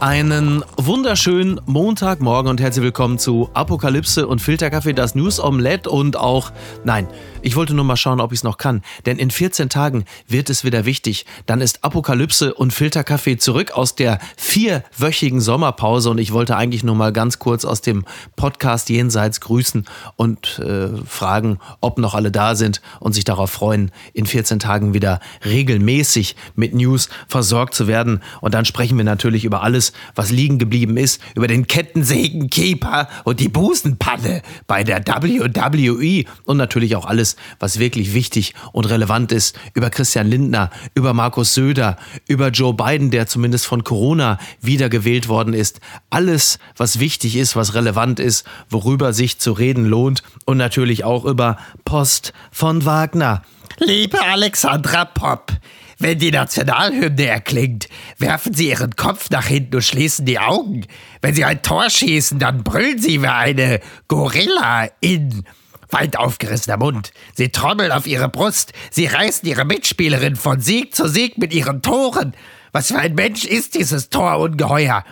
Einen wunderschönen Montagmorgen und herzlich willkommen zu Apokalypse und Filterkaffee, das News Omelette und auch, nein, ich wollte nur mal schauen, ob ich es noch kann, denn in 14 Tagen wird es wieder wichtig. Dann ist Apokalypse und Filterkaffee zurück aus der vierwöchigen Sommerpause und ich wollte eigentlich nur mal ganz kurz aus dem Podcast Jenseits grüßen und äh, fragen, ob noch alle da sind und sich darauf freuen, in 14 Tagen wieder regelmäßig mit News versorgt zu werden. Und dann sprechen wir natürlich über alles, was liegen geblieben ist, über den Kettensägenkeeper und die Busenpanne bei der WWE und natürlich auch alles, was wirklich wichtig und relevant ist, über Christian Lindner, über Markus Söder, über Joe Biden, der zumindest von Corona wiedergewählt worden ist. Alles, was wichtig ist, was relevant ist, worüber sich zu reden lohnt und natürlich auch über Post von Wagner. Liebe Alexandra Popp, wenn die Nationalhymne erklingt, werfen Sie Ihren Kopf nach hinten und schließen die Augen. Wenn Sie ein Tor schießen, dann brüllen Sie wie eine Gorilla in weit aufgerissener Mund. Sie trommeln auf Ihre Brust. Sie reißen Ihre Mitspielerin von Sieg zu Sieg mit Ihren Toren. Was für ein Mensch ist dieses Torungeheuer?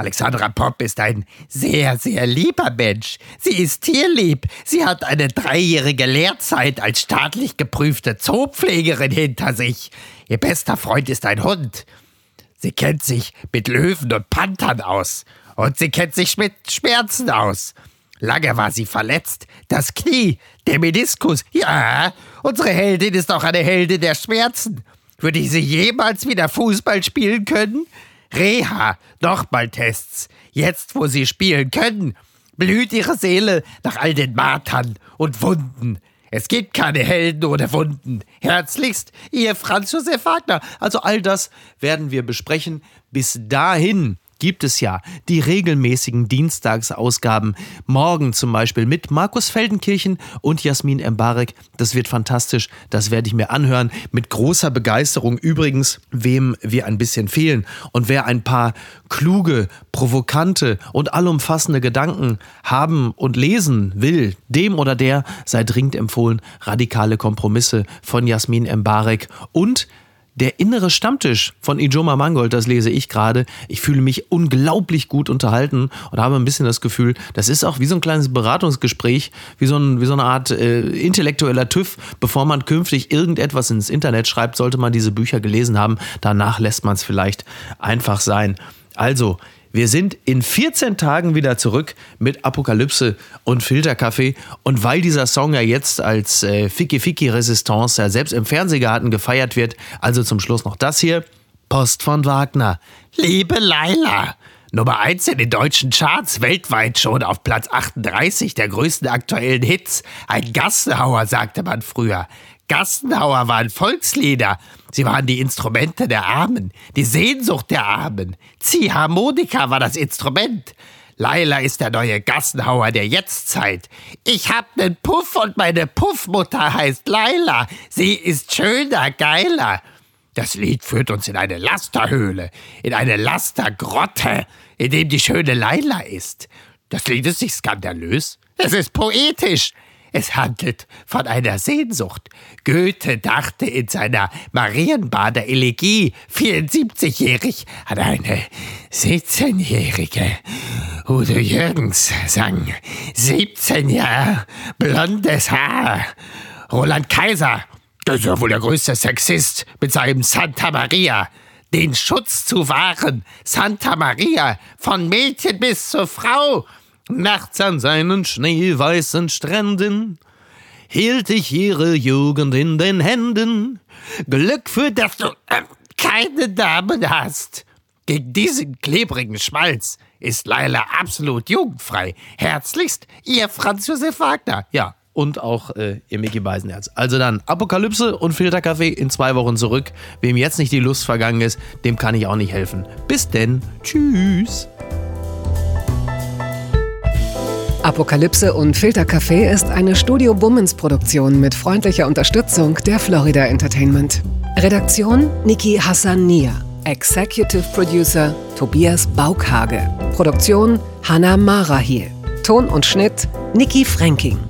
Alexandra Popp ist ein sehr, sehr lieber Mensch. Sie ist tierlieb. Sie hat eine dreijährige Lehrzeit als staatlich geprüfte Zoopflegerin hinter sich. Ihr bester Freund ist ein Hund. Sie kennt sich mit Löwen und Panthern aus. Und sie kennt sich mit Schmerzen aus. Lange war sie verletzt. Das Knie, der Meniskus. Ja, unsere Heldin ist auch eine Heldin der Schmerzen. Würde ich sie jemals wieder Fußball spielen können? Reha, Nochmal-Tests. Jetzt, wo sie spielen können, blüht ihre Seele nach all den Martern und Wunden. Es gibt keine Helden ohne Wunden. Herzlichst, ihr Franz Josef Wagner. Also all das werden wir besprechen. Bis dahin gibt es ja die regelmäßigen Dienstagsausgaben. Morgen zum Beispiel mit Markus Feldenkirchen und Jasmin Embarek. Das wird fantastisch. Das werde ich mir anhören. Mit großer Begeisterung. Übrigens, wem wir ein bisschen fehlen und wer ein paar kluge, provokante und allumfassende Gedanken haben und lesen will, dem oder der sei dringend empfohlen radikale Kompromisse von Jasmin Embarek und der innere Stammtisch von Ijoma Mangold, das lese ich gerade. Ich fühle mich unglaublich gut unterhalten und habe ein bisschen das Gefühl, das ist auch wie so ein kleines Beratungsgespräch, wie so, ein, wie so eine Art äh, intellektueller TÜV. Bevor man künftig irgendetwas ins Internet schreibt, sollte man diese Bücher gelesen haben. Danach lässt man es vielleicht einfach sein. Also, wir sind in 14 Tagen wieder zurück mit Apokalypse und Filterkaffee. Und weil dieser Song ja jetzt als äh, Ficky Ficky Resistance ja selbst im Fernsehgarten gefeiert wird, also zum Schluss noch das hier. Post von Wagner. Liebe Laila, Nummer 1 in den deutschen Charts, weltweit schon auf Platz 38 der größten aktuellen Hits. Ein Gassenhauer, sagte man früher. Gassenhauer waren Volkslieder. Sie waren die Instrumente der Armen, die Sehnsucht der Armen. Ziehharmonika war das Instrument. Laila ist der neue Gassenhauer der Jetztzeit. Ich hab nen Puff und meine Puffmutter heißt Laila. Sie ist schöner, geiler. Das Lied führt uns in eine Lasterhöhle, in eine Lastergrotte, in dem die schöne Laila ist. Das Lied ist nicht skandalös, es ist poetisch. Es handelt von einer Sehnsucht. Goethe dachte in seiner Marienbader Elegie 74-jährig an eine 17-jährige. Udo Jürgens sang 17 Jahre blondes Haar. Roland Kaiser, das ist ja wohl der größte Sexist mit seinem Santa Maria. Den Schutz zu wahren, Santa Maria, von Mädchen bis zur Frau. Nachts an seinen schneeweißen Stränden hielt ich ihre Jugend in den Händen. Glück für, dass du äh, keine Damen hast. Gegen diesen klebrigen Schmalz ist Leila absolut jugendfrei. Herzlichst, Ihr Franz Josef Wagner. Ja, und auch äh, ihr Mickey Beisenherz. Also dann Apokalypse und Filterkaffee in zwei Wochen zurück. Wem jetzt nicht die Lust vergangen ist, dem kann ich auch nicht helfen. Bis denn. Tschüss. Apokalypse und Filtercafé ist eine Studio Bummens Produktion mit freundlicher Unterstützung der Florida Entertainment. Redaktion Niki Hassania. Executive Producer Tobias Baukhage. Produktion Hannah Marahiel. Ton und Schnitt Niki Fränking.